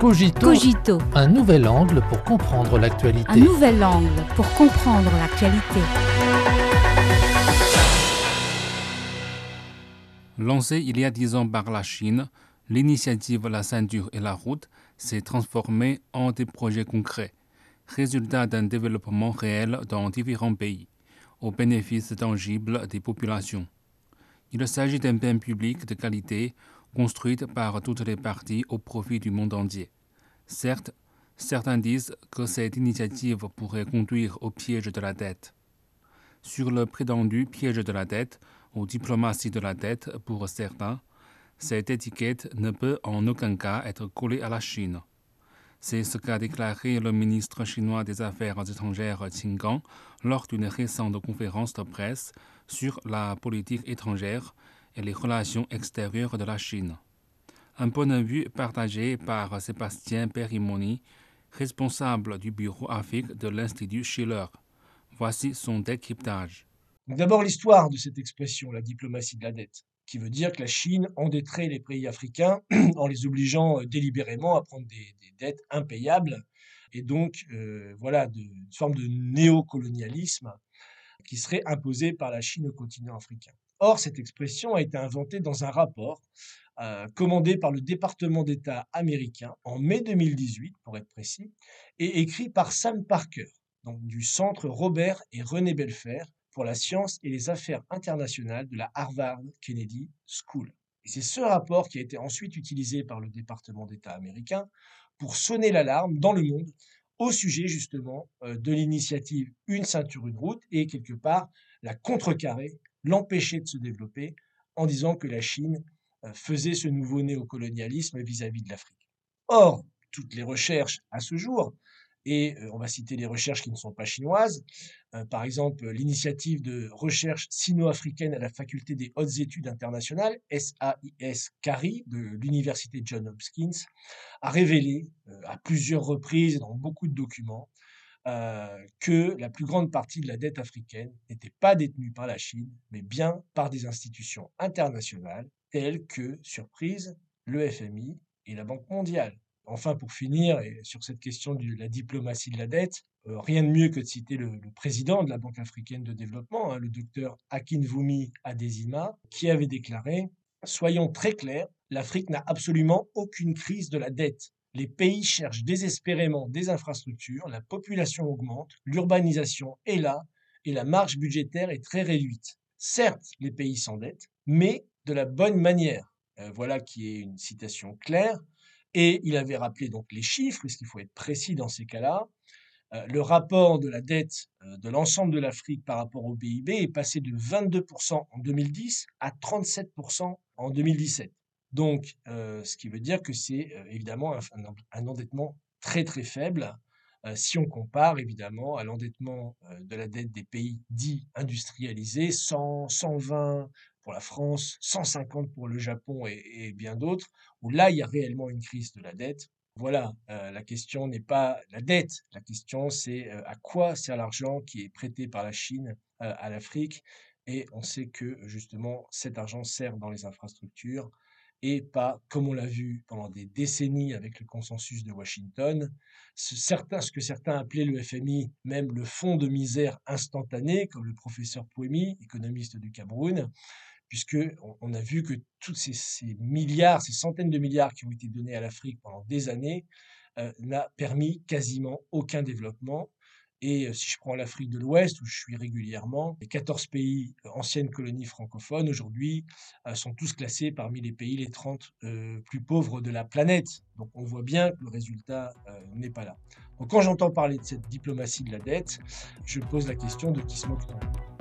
Cogito, Cogito, un nouvel angle pour comprendre un l'actualité. nouvel angle pour comprendre l'actualité. Lancée il y a dix ans par la Chine, l'initiative La ceinture et la route s'est transformée en des projets concrets, résultat d'un développement réel dans différents pays, au bénéfice tangible des populations. Il s'agit d'un bien public de qualité construit par toutes les parties au profit du monde entier. Certes, certains disent que cette initiative pourrait conduire au piège de la dette. Sur le prétendu piège de la dette, ou diplomatie de la dette pour certains, cette étiquette ne peut en aucun cas être collée à la Chine. C'est ce qu'a déclaré le ministre chinois des Affaires étrangères Qin lors d'une récente conférence de presse sur la politique étrangère et les relations extérieures de la Chine. Un point de vue partagé par Sébastien Perimoni, responsable du bureau Afrique de l'Institut Schiller. Voici son décryptage. D'abord l'histoire de cette expression, la diplomatie de la dette, qui veut dire que la Chine endetterait les pays africains en les obligeant euh, délibérément à prendre des, dettes impayables, et donc euh, voilà une forme de néocolonialisme qui serait imposée par la Chine au continent africain. Or, cette expression a été inventée dans un rapport euh, commandé par le département d'État américain en mai 2018, pour être précis, et écrit par Sam Parker, donc du centre Robert et René Belfer pour la science et les affaires internationales de la Harvard Kennedy School. C'est ce rapport qui a été ensuite utilisé par le département d'État américain pour sonner l'alarme dans le monde au sujet justement euh, de l'initiative Une ceinture, une route et quelque part la contrecarrer, l'empêcher de se développer en disant que la Chine euh, faisait ce nouveau néocolonialisme vis-à-vis de l'Afrique. Or, toutes les recherches à ce jour, et euh, on va citer les recherches qui ne sont pas chinoises, euh, par exemple l'initiative de recherche sino-africaine à la faculté des hautes études internationales, SAIS CARI, de l'université John Hopkins, a révélé euh, à plusieurs reprises dans beaucoup de documents que la plus grande partie de la dette africaine n'était pas détenue par la Chine, mais bien par des institutions internationales telles que, surprise, le FMI et la Banque mondiale. Enfin, pour finir, et sur cette question de la diplomatie de la dette, euh, rien de mieux que de citer le, président de la Banque africaine de développement, hein, le docteur Akinwumi Adesina, qui avait déclaré Soyons très clairs, l'Afrique n'a absolument aucune crise de la dette. Les pays cherchent désespérément des infrastructures, la population augmente, l'urbanisation est là et la marge budgétaire est très réduite. Certes, les pays s'endettent, mais de la bonne manière. Euh, voilà qui est une citation claire. Et il avait rappelé donc les chiffres, parce qu'il faut être précis dans ces cas-là? Euh, le rapport de la dette euh, de l'ensemble de l'Afrique par rapport au PIB est passé de 22% en 2010 à 37% en 2017. Donc, euh, ce qui veut dire que c'est évidemment un, endettement très très faible si on compare évidemment à l'endettement de la dette des pays dits industrialisés, 100, 120 pour la France, 150 pour le Japon et, bien d'autres, où là il y a réellement une crise de la dette. Voilà, euh, la question n'est pas la dette, la question c'est euh, à quoi sert l'argent qui est prêté par la Chine euh, à l'Afrique? Et on sait que justement cet argent sert dans les infrastructures et pas, comme on l'a vu pendant des décennies avec le consensus de Washington, ce, certain- ce que certains appelaient le FMI, même le fonds de misère instantané, comme le professeur Pouemi, économiste du Cameroun, puisque on, a vu que tous ces, ces milliards, ces centaines de milliards qui ont été donnés à l'Afrique pendant des années, euh, n'a permis quasiment aucun développement. Et euh, si je prends l'Afrique de l'Ouest, où je suis régulièrement, les 14 pays euh, anciennes colonies francophones, aujourd'hui, euh, sont tous classés parmi les pays les 30 euh, plus pauvres de la planète. Donc on voit bien que le résultat n'est pas là. Donc quand j'entends parler de cette diplomatie de la dette, je pose la question de qui se moque-t-on?